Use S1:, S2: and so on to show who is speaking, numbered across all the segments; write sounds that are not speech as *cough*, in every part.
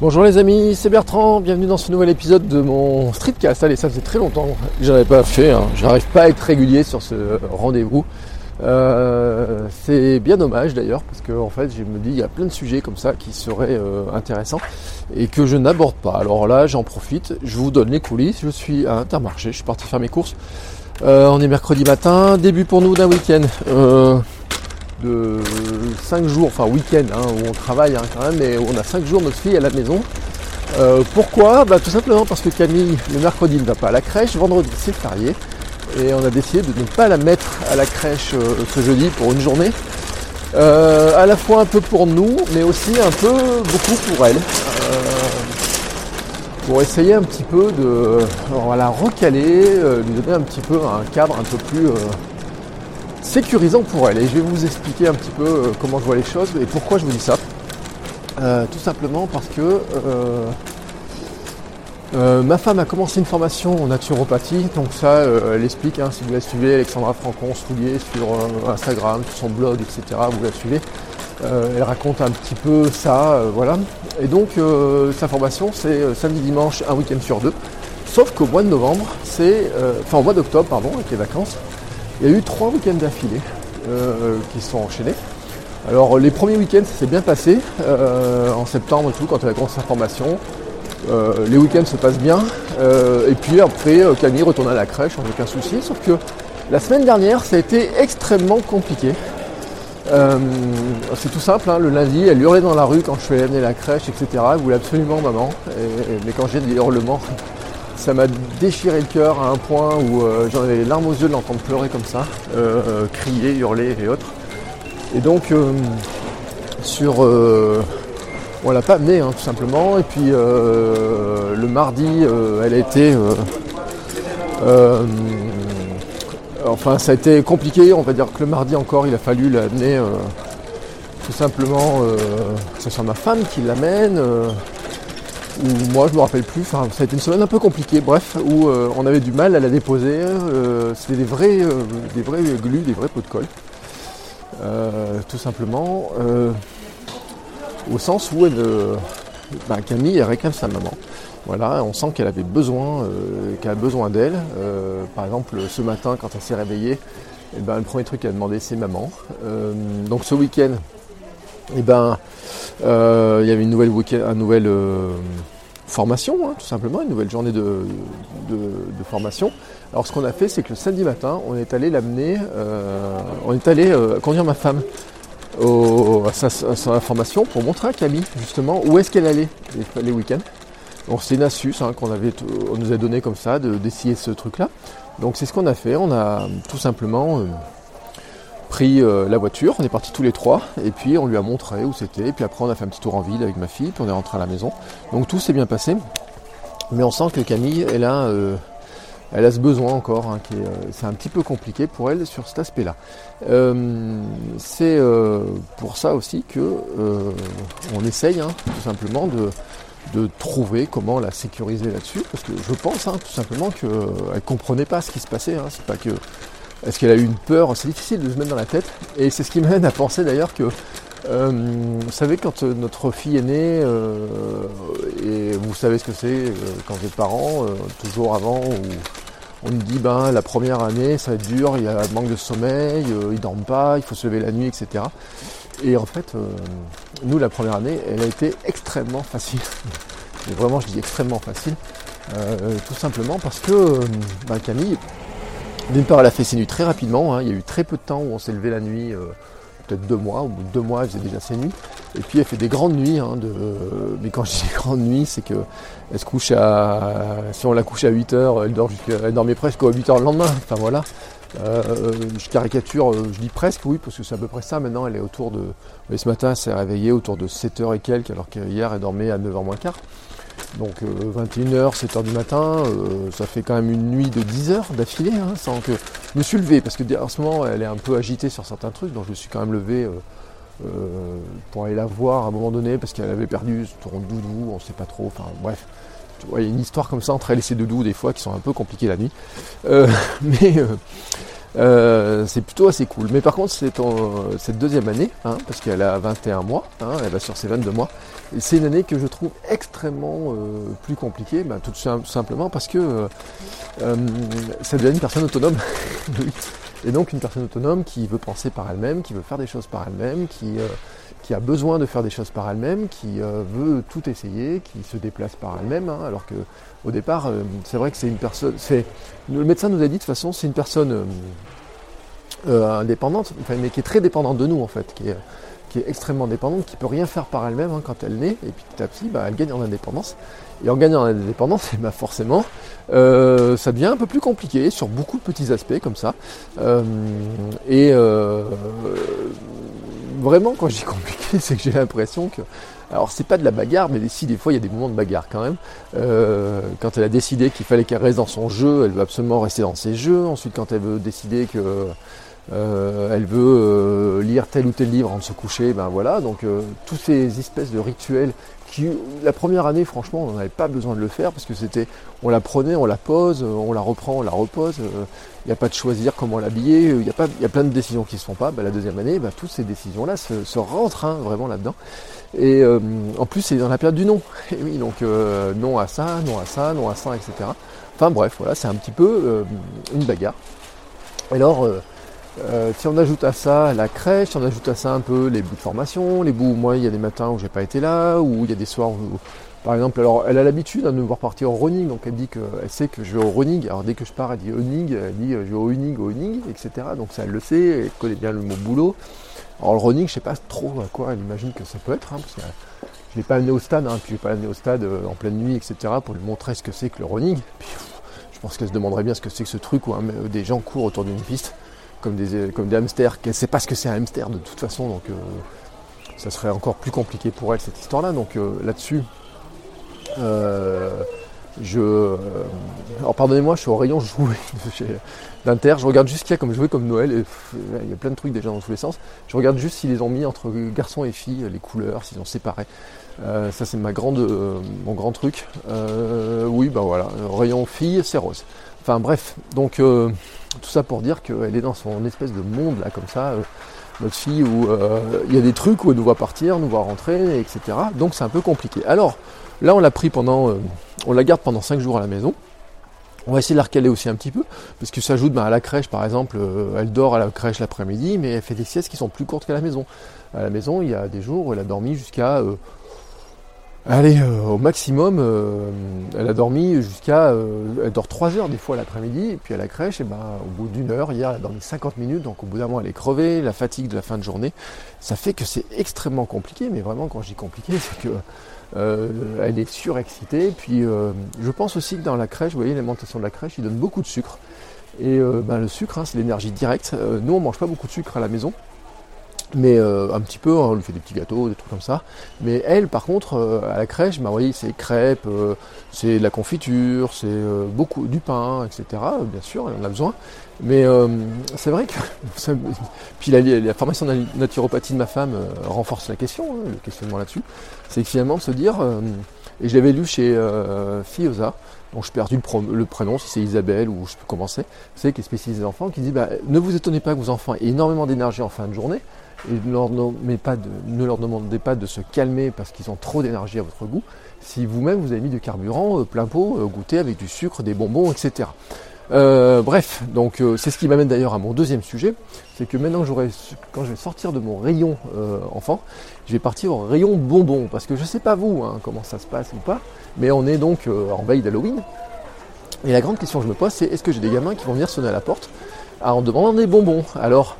S1: Bonjour les amis, c'est Bertrand, bienvenue dans ce nouvel épisode de mon streetcast. Allez, ça faisait très longtemps que j'en avais pas fait, hein. j'arrive pas à être régulier sur ce rendez-vous. Euh, c'est bien dommage d'ailleurs, parce que en fait je me dis il y a plein de sujets comme ça qui seraient euh, intéressants et que je n'aborde pas. Alors là j'en profite, je vous donne les coulisses, je suis à Intermarché, je suis parti faire mes courses. Euh, on est mercredi matin, début pour nous d'un week-end de 5 jours, enfin week-end, hein, où on travaille hein, quand même, mais on a 5 jours notre fille à la maison. Euh, pourquoi? Bah, Tout simplement parce que Camille, le mercredi, ne va pas à la crèche, vendredi c'est férié, et on a décidé de ne pas la mettre à la crèche euh, ce jeudi pour une journée. Euh, à la fois un peu pour nous, mais aussi un peu beaucoup pour elle. pour essayer un petit peu de la recaler, lui donner un petit peu un cadre un peu plus sécurisant pour elle. Et je vais vous expliquer un petit peu euh, comment je vois les choses et pourquoi je vous dis ça. Euh, tout simplement parce que euh, ma femme a commencé une formation en naturopathie, donc ça elle explique, hein, si vous la suivez, Alexandra Francon Soulier sur Instagram, sur son blog, etc. Vous la suivez. elle raconte un petit peu ça, voilà. Et donc sa formation c'est samedi dimanche, un week-end sur deux. Sauf qu'au mois de novembre, c'est. enfin au mois d'octobre, pardon, avec les vacances, il y a eu trois week-ends d'affilée euh, qui sont enchaînés. Alors les premiers week-ends ça s'est bien passé, euh, en septembre et tout, quand elle a commencé sa formation. Euh, les week-ends se passent bien. et puis après, Camille retourne à la crèche sans aucun souci. Sauf que la semaine dernière, ça a été extrêmement compliqué. c'est tout simple, hein. le lundi, elle hurlait dans la rue quand je suis allé amener la crèche, etc. Elle voulait absolument maman. mais quand j'ai des hurlements, ça m'a déchiré le cœur à un point où euh, j'en avais les larmes aux yeux de l'entendre pleurer comme ça, euh, euh, crier, hurler et autres. Et donc sur on l'a pas amené hein, tout simplement. Et puis le mardi elle a été enfin ça a été compliqué, on va dire que le mardi encore il a fallu l'amener tout simplement que ce soit ma femme qui l'amène où moi je me rappelle plus, enfin, ça a été une semaine un peu compliquée, bref, où euh, on avait du mal à la déposer. Euh, c'était des vrais, euh, des vrais glues, des vrais pots de colle. tout simplement. au sens où elle, bah, Camille réclame sa maman. Voilà, on sent qu'elle avait besoin, qu'elle a besoin d'elle. par exemple, ce matin, quand elle s'est réveillée, eh ben, le premier truc qu'elle a demandé, c'est maman. donc ce week-end, eh ben, euh, il y avait une nouvelle, nouvelle euh, formation, hein, tout simplement, une nouvelle journée de, formation. Alors ce qu'on a fait, c'est que le samedi matin, on est allé l'amener, euh, on est allé conduire ma femme à, sa, formation pour montrer à Camille justement où est-ce qu'elle allait les, week-ends. Donc c'est une astuce hein, qu'on avait, on nous a donné comme ça d'essayer ce truc-là. Donc c'est ce qu'on a fait. On a tout simplement pris euh, la voiture, on est partis tous les trois, et puis on lui a montré où c'était, puis après on a fait un petit tour en ville avec ma fille, puis on est rentré à la maison. Donc tout s'est bien passé, mais on sent que Camille, elle a, euh, elle a ce besoin encore, hein, est, c'est un petit peu compliqué pour elle sur cet aspect-là. c'est pour ça aussi que on essaye hein, tout simplement de, de trouver comment la sécuriser là-dessus, parce que je pense hein, tout simplement qu'elle ne comprenait pas ce qui se passait, c'est pas que est-ce qu'elle a eu une peur C'est difficile de se mettre dans la tête. Et c'est ce qui m'aide à penser d'ailleurs que, euh, vous savez, quand euh, notre fille est née, euh, et vous savez ce que c'est quand vous êtes parent, toujours avant, on nous dit, ben, la première année, ça va être dur, il y a un manque de sommeil, ils dorment pas, il faut se lever la nuit, etc. Et en fait, nous, la première année, elle a été extrêmement facile. *laughs* Et vraiment, je dis extrêmement facile. tout simplement parce que ben, Camille, d'une part, elle a fait ses nuits très rapidement. Hein. Il y a eu très peu de temps où on s'est levé la nuit, euh, peut-être deux mois. Au bout de deux mois, elle faisait déjà ses nuits. Et puis, elle fait des grandes nuits. Hein, de... Mais quand je dis *laughs* grandes nuits, c'est que elle se couche à. Si on la couche à 8 heures, elle, dort elle dormait presque à 8 heures le lendemain. Enfin voilà. Euh, je caricature, euh, je dis presque, oui, parce que c'est à peu près ça. Maintenant, elle est autour de. Mais ce matin, elle s'est réveillée autour de 7 h et quelques, alors qu'hier, elle dormait à 9h moins quart. Donc 21h, euh, 7h du matin, euh, ça fait quand même une nuit de 10 heures d'affilée, hein, sans que je me suis levé, parce que en ce moment elle est un peu agitée sur certains trucs, donc je me suis quand même levé euh, pour aller la voir à un moment donné, parce qu'elle avait perdu son doudou, on ne sait pas trop, enfin bref. il y a une histoire comme ça entre elle et ses doudous des fois qui sont un peu compliquées la nuit. *laughs* mais c'est plutôt assez cool. Mais par contre, c'est cette deuxième année, hein, parce qu'elle a 21 mois, hein, elle va sur ses 22 mois, c'est une année que je trouve extrêmement euh, plus compliquée, bah, tout simplement parce que euh, euh, ça devient une personne autonome. *laughs* Et donc une personne autonome qui veut penser par elle-même, qui veut faire des choses par elle-même, qui, qui a besoin de faire des choses par elle-même, qui veut tout essayer, qui se déplace par elle-même, hein, alors que au départ, c'est vrai que c'est une personne. Le médecin nous a dit de toute façon, c'est une personne indépendante, mais qui est très dépendante de nous en fait, qui est extrêmement dépendante, qui peut rien faire par elle-même hein, quand elle naît, et puis petit à petit, bah, elle gagne en indépendance. Et en gagnant en indépendance, bah, *laughs* forcément, euh, ça devient un peu plus compliqué sur beaucoup de petits aspects comme ça. Euh, et euh, vraiment, quand dis *laughs* compliqué, c'est que j'ai l'impression que alors c'est pas de la bagarre, mais si des fois il y a des moments de bagarre quand même. quand elle a décidé qu'il fallait qu'elle reste dans son jeu, elle veut absolument rester dans ses jeux. Ensuite, quand elle veut décider que euh, elle veut euh, lire tel ou tel livre avant de se coucher, ben voilà, donc euh, tous ces espèces de rituels qui, la première année, franchement, on n'avait pas besoin de le faire parce que c'était, on la prenait, on la pose, on la reprend, on la repose, il n'y a pas de choisir comment l'habiller, il y, a pas, y a plein de décisions qui ne se font pas, ben, la deuxième année, ben, toutes ces décisions-là se, rentrent hein, vraiment là-dedans. Et en plus, c'est dans la période du non. *laughs* Et oui, donc non à ça, non à ça, non à ça, etc. Enfin bref, voilà, c'est un petit peu une bagarre. Alors, euh, si on ajoute à ça la crèche, si on ajoute à ça un peu les bouts de formation, les bouts où moi il y a des matins où j'ai pas été là, ou il y a des soirs où, par exemple, alors elle a l'habitude de me voir partir au running, donc elle dit qu'elle sait que je vais au running, alors dès que je pars elle dit running, elle dit je vais au running, au running, etc. Donc ça elle le sait, elle connaît bien le mot boulot. Alors le running, je sais pas trop à quoi elle imagine que ça peut être, hein, parce que je l'ai pas amené au stade, hein, puis je l'ai pas amené au stade euh, en pleine nuit, etc. pour lui montrer ce que c'est que le running. Puis, je pense qu'elle se demanderait bien ce que c'est que ce truc où des gens courent autour d'une piste comme des, comme des hamsters, qu'elle ne sait pas ce que c'est un hamster de toute façon, donc euh, ça serait encore plus compliqué pour elle cette histoire-là. Donc euh, là-dessus, euh, je. alors pardonnez-moi, je suis au rayon jouet *laughs* d'Inter, je regarde juste qu'il y a comme jouet comme Noël, et il y a plein de trucs déjà dans tous les sens. Je regarde juste s'ils les ont mis entre garçons et filles, les couleurs, s'ils ont séparé. ça c'est ma grande, mon grand truc. oui, ben voilà, rayon fille, c'est rose. Enfin bref, donc tout ça pour dire qu'elle est dans son espèce de monde là comme ça, euh, notre fille, où euh, il y a des trucs où elle nous voit partir, nous voit rentrer, etc. Donc c'est un peu compliqué. Alors là on l'a pris pendant, euh, on la garde pendant 5 jours à la maison. On va essayer de la recaler aussi un petit peu, parce que ça ajoute à la crèche par exemple, elle dort à la crèche l'après-midi, mais elle fait des siestes qui sont plus courtes qu'à la maison. À la maison, il y a des jours où elle a dormi jusqu'à Allez, euh, au maximum, euh, elle a dormi jusqu'à. Euh, elle dort 3 heures des fois l'après-midi, et puis à la crèche, et ben, au bout d'une heure, hier, elle a dormi 50 minutes, donc au bout d'un moment, elle est crevée, la fatigue de la fin de journée. Ça fait que c'est extrêmement compliqué, mais vraiment, quand je dis compliqué, *laughs* c'est que. elle est surexcitée. Puis je pense aussi que dans la crèche, vous voyez, l'alimentation de la crèche, il donne beaucoup de sucre. Et ben, le sucre, hein, c'est l'énergie directe. nous, on mange pas beaucoup de sucre à la maison mais euh, un petit peu, hein, on lui fait des petits gâteaux, des trucs comme ça. Mais elle, par contre, euh, à la crèche, bah oui, c'est crêpes, euh, c'est de la confiture, c'est beaucoup du pain, etc. Bien sûr, elle en a besoin. Mais c'est vrai que *laughs* puis la, la, formation de naturopathie de ma femme renforce la question, hein, le questionnement là-dessus. C'est finalement de se dire, et je l'avais lu chez Fioza, dont je perdu le, le prénom, si c'est Isabelle ou je peux commencer, c'est qui est spécialisé enfants, qui dit bah, ne vous étonnez pas que vos enfants aient énormément d'énergie en fin de journée, et ne leur, demandez pas de se calmer parce qu'ils ont trop d'énergie à votre goût, si vous-même vous avez mis du carburant euh, plein pot, euh, goûté avec du sucre, des bonbons, etc. Euh, bref, donc c'est ce qui m'amène d'ailleurs à mon deuxième sujet, c'est que maintenant quand je vais sortir de mon rayon enfant, je vais partir au rayon bonbons, parce que je ne sais pas vous hein, comment ça se passe ou pas, mais on est donc en veille d'Halloween, et la grande question que je me pose c'est est-ce que j'ai des gamins qui vont venir sonner à la porte en demandant des bonbons? Alors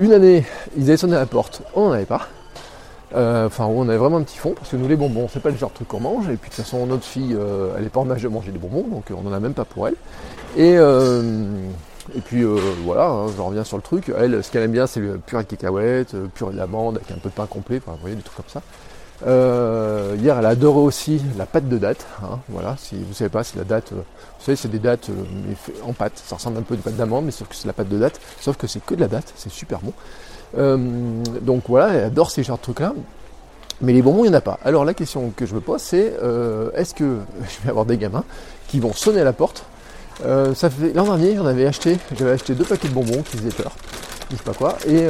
S1: une année, ils avaient sonné à la porte, on n'en avait pas. Euh, enfin, on avait vraiment un petit fond, parce que nous, les bonbons, c'est pas le genre de truc qu'on mange. Et puis, de toute façon, notre fille, euh, elle est pas en âge de manger des bonbons, donc on n'en a même pas pour elle. Et, euh, puis, voilà, hein, je reviens sur le truc. Elle, ce qu'elle aime bien, c'est le purée de cacahuètes, purée d'amande, avec un peu de pain complet, vous voyez, des trucs comme ça. Euh, hier, elle a adoré aussi la pâte de date. Hein, voilà, si vous savez pas, c'est la date. Euh, vous savez, c'est des dates euh, en pâte. Ça ressemble un peu à une pâte d'amande, mais sauf que c'est la pâte de date. Sauf que c'est que de la date. C'est super bon. donc voilà, elle adore ces genres de trucs-là. Mais les bonbons, il n'y en a pas. Alors la question que je me pose, c'est est-ce que *laughs* je vais avoir des gamins qui vont sonner à la porte? Ça fait l'an dernier, j'en avais acheté. J'avais acheté deux paquets de bonbons qui faisaient peur. Je sais pas quoi. Et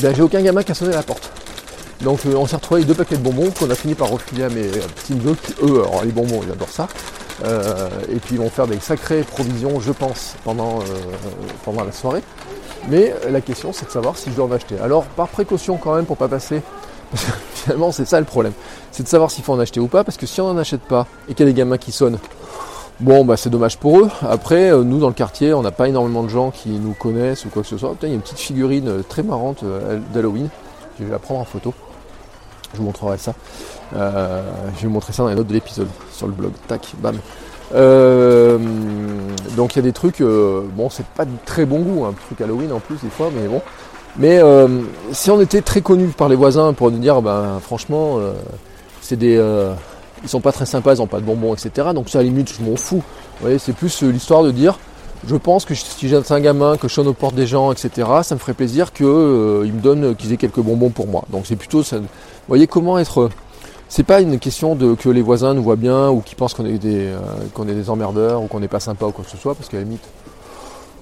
S1: ben, j'ai aucun gamin qui a sonné à la porte. Donc euh, on s'est retrouvé avec deux paquets de bonbons qu'on a fini par refiler à mes petits neveux eux, alors les bonbons ils adorent ça. Euh, et puis ils vont faire des sacrées provisions je pense pendant, euh, pendant la soirée. Mais la question c'est de savoir si je dois en acheter. Alors par précaution quand même pour pas passer, *laughs* parce que finalement c'est ça le problème, c'est de savoir s'il faut en acheter ou pas, parce que si on n'en achète pas et qu'il y a des gamins qui sonnent, Bon, bah c'est dommage pour eux. Après, nous dans le quartier, on n'a pas énormément de gens qui nous connaissent ou quoi que ce soit. Il y a une petite figurine très marrante d'Halloween. Je vais la prendre en photo. Je vous montrerai ça. Euh, je vais vous montrer ça dans les notes de l'épisode sur le blog. Tac, bam. Euh, donc il y a des trucs, euh, bon c'est pas de très bon goût, un hein, truc Halloween en plus des fois, mais bon. Mais si on était très connu par les voisins pour nous dire, ben franchement, c'est des, ils sont pas très sympas, ils ont pas de bonbons, etc. Donc ça à limite je m'en fous. Vous voyez, c'est plus l'histoire de dire, je pense que si j'ai un gamin, que je sonne aux portes des gens, etc., ça me ferait plaisir qu'ils me donnent, qu'ils aient quelques bonbons pour moi. Donc c'est plutôt ça, vous voyez comment être. C'est pas une question de que les voisins nous voient bien ou qu'ils pensent qu'on est des euh, qu'on est des emmerdeurs ou qu'on n'est pas sympa ou quoi que ce soit, parce qu'à la limite,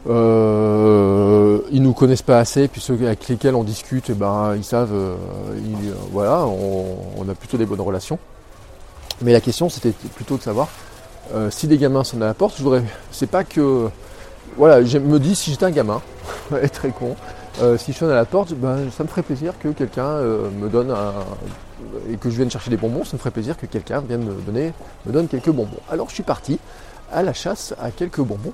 S1: euh, ils nous connaissent pas assez, puis ceux avec lesquels on discute, eh ben ils savent, euh, voilà, on, a plutôt des bonnes relations. Mais la question c'était plutôt de savoir si des gamins sont à la porte, je voudrais, c'est pas que, voilà, je me dis si j'étais un gamin, *laughs* très con, euh, si je sonne à la porte, ben, ça me ferait plaisir que quelqu'un euh, me donne un, et que je vienne chercher des bonbons, ça me ferait plaisir que quelqu'un vienne me donner, me donne quelques bonbons. Alors je suis parti à la chasse à quelques bonbons.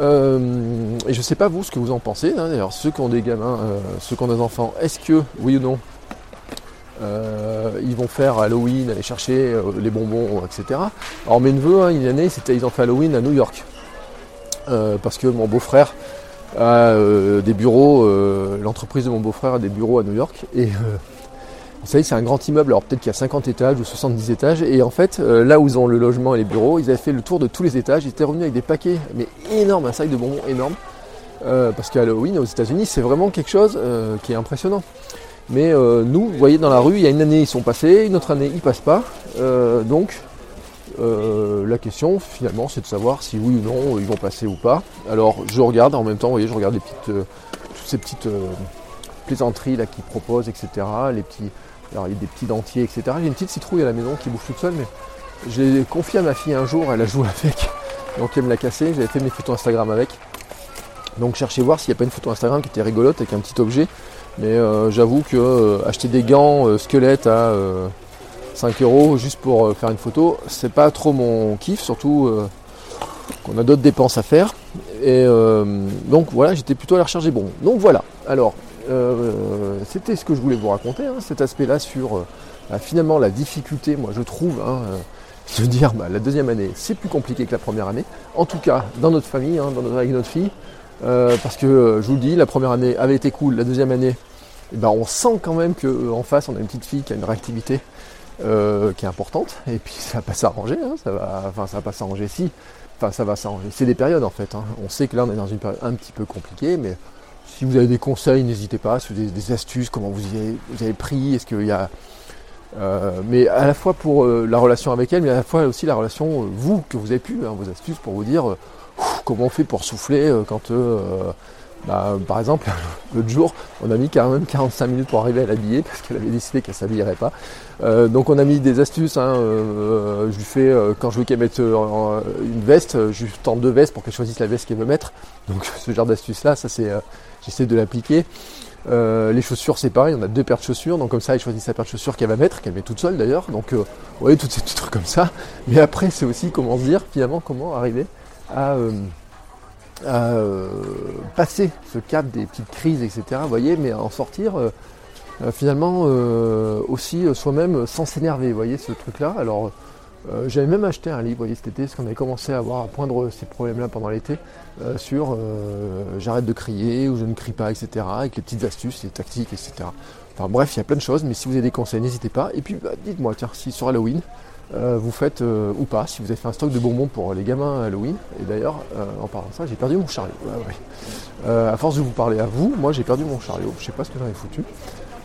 S1: Euh, et je sais pas vous ce que vous en pensez. Hein. D'ailleurs, ceux qui ont des gamins, ceux qui ont des enfants, est-ce que, oui ou non, ils vont faire Halloween, aller chercher les bonbons, etc. Alors mes neveux, hein, une année, ils ont fait Halloween à New York. parce que mon beau-frère euh, des bureaux, euh, l'entreprise de mon beau-frère a des bureaux à New York. Et euh, vous savez, c'est un grand immeuble, alors peut-être qu'il y a 50 étages ou 70 étages. Et en fait, là où ils ont le logement et les bureaux, ils avaient fait le tour de tous les étages. Ils étaient revenus avec des paquets, mais énormes, un sac de bonbons énorme. parce qu'Halloween aux États-Unis, c'est vraiment quelque chose qui est impressionnant. Mais nous, vous voyez, dans la rue, il y a une année, ils sont passés, une autre année, ils passent pas. donc, euh, la question finalement c'est de savoir si oui ou non ils vont passer ou pas. Alors je regarde en même temps, vous voyez, je regarde les petites, euh, toutes ces petites euh, plaisanteries là qu'ils proposent, etc. Les petits, alors il y a des petits dentiers, etc. J'ai une petite citrouille à la maison qui bouge toute seule, mais je l'ai confié à ma fille un jour, elle a joué avec, donc elle me l'a cassé, j'avais fait mes photos Instagram avec. Donc cherchez voir s'il n'y a pas une photo Instagram qui était rigolote avec un petit objet. Mais j'avoue que acheter des gants squelettes à 5 euros juste pour euh, faire une photo, c'est pas trop mon kiff, surtout euh, qu'on a d'autres dépenses à faire. Et euh, donc voilà, j'étais plutôt à la recherche des. Donc voilà, alors c'était ce que je voulais vous raconter, hein, cet aspect-là sur bah, finalement la difficulté, moi je trouve, hein, de dire bah, la deuxième année c'est plus compliqué que la première année, en tout cas dans notre famille, hein, avec notre fille, euh, parce que euh, je vous le dis, la première année avait été cool, la deuxième année, eh ben, on sent quand même qu'en face on a une petite fille qui a une réactivité qui est importante, et puis ça va pas s'arranger, hein, ça va, enfin ça va pas s'arranger si, enfin ça va s'arranger. C'est des périodes en fait. Hein. On sait que là on est dans une période un petit peu compliquée, mais si vous avez des conseils, n'hésitez pas. Si vous avez des astuces, comment vous y avez, vous avez pris, est-ce qu'il y a euh, mais à la fois pour euh, la relation avec elle, mais à la fois aussi la relation, euh, vous, que vous avez pu, hein, vos astuces pour vous dire comment on fait pour souffler quand, bah, par exemple, *laughs* l'autre jour, on a mis quand même 45 minutes pour arriver à l'habiller parce qu'elle avait décidé qu'elle s'habillerait pas. donc on a mis des astuces. Hein, je lui fais, quand je veux qu'elle mette une veste, je lui tente deux vestes pour qu'elle choisisse la veste qu'elle veut mettre. *laughs* Donc ce genre d'astuce là, ça c'est, j'essaie de l'appliquer. Euh, les chaussures, c'est pareil, on a deux paires de chaussures, donc comme ça, elle choisit sa paire de chaussures qu'elle va mettre, qu'elle met toute seule d'ailleurs. Donc, euh, voyez, tous ces petits trucs comme ça. Mais après, c'est aussi comment se dire, finalement, comment arriver à, euh, passer ce cap des petites crises, etc. Voyez, mais à en sortir finalement aussi soi-même sans s'énerver. Vous voyez, ce truc-là. Alors, euh, j'avais même acheté un livre cet été, parce qu'on avait commencé à avoir à poindre ces problèmes-là pendant l'été, euh, sur euh, j'arrête de crier ou je ne crie pas, etc. Avec les petites astuces, les tactiques, etc. Enfin bref, il y a plein de choses, mais si vous avez des conseils, n'hésitez pas. Et puis bah, dites-moi, tiens, si sur Halloween, vous faites ou pas, si vous avez fait un stock de bonbons pour les gamins Halloween. Et d'ailleurs, en parlant de ça, j'ai perdu mon chariot. à force de vous parler à vous, moi j'ai perdu mon chariot. Je sais pas ce que j'en ai foutu.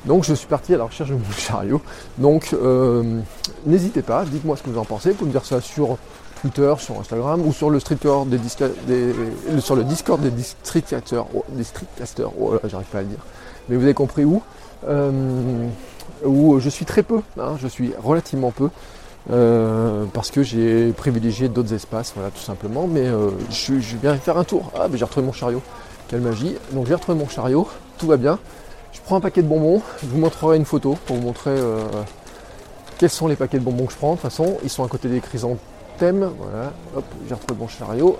S1: Donc je suis parti à la recherche de mon *laughs* chariot. Donc euh, n'hésitez pas, dites-moi ce que vous en pensez. Vous pouvez me dire ça sur Twitter, sur Instagram ou sur le des, des sur le Discord des streetcasters. Oh, des streetcasters, oh là j'arrive pas à le dire. Mais vous avez compris où euh, Où je suis très peu, hein, je suis relativement peu. Euh, parce que j'ai privilégié d'autres espaces, voilà tout simplement. Mais je, je, viens faire un tour. Ah, mais j'ai retrouvé mon chariot. Quelle magie. Donc j'ai retrouvé mon chariot, tout va bien. Je prends un paquet de bonbons, je vous montrerai une photo pour vous montrer euh, quels sont les paquets de bonbons que je prends. De toute façon, ils sont à côté des chrysanthèmes. Voilà, hop, j'ai retrouvé mon chariot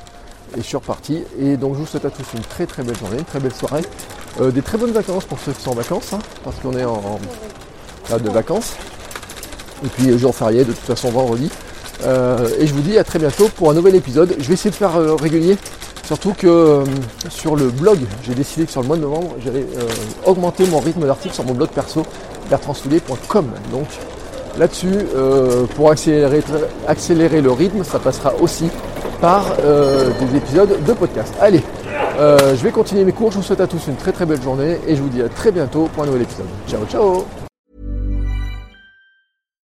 S1: et je suis reparti. Et donc je vous souhaite à tous une très très belle journée, une très belle soirée. Euh, des très bonnes vacances pour ceux qui sont en vacances, hein, parce qu'on est en, en de vacances. Et puis jour férié, de toute façon vendredi. Euh, et je vous dis à très bientôt pour un nouvel épisode. Je vais essayer de faire régulier Surtout que euh, sur le blog, j'ai décidé que sur le mois de novembre, j'allais euh, augmenter mon rythme d'article sur mon blog perso, bertrandsoulier.com. Donc là-dessus, euh, pour accélérer, accélérer, le rythme, ça passera aussi par des épisodes de podcast. Allez, je vais continuer mes cours. Je vous souhaite à tous une très très belle journée et je vous dis à très bientôt pour un nouvel épisode. Ciao, ciao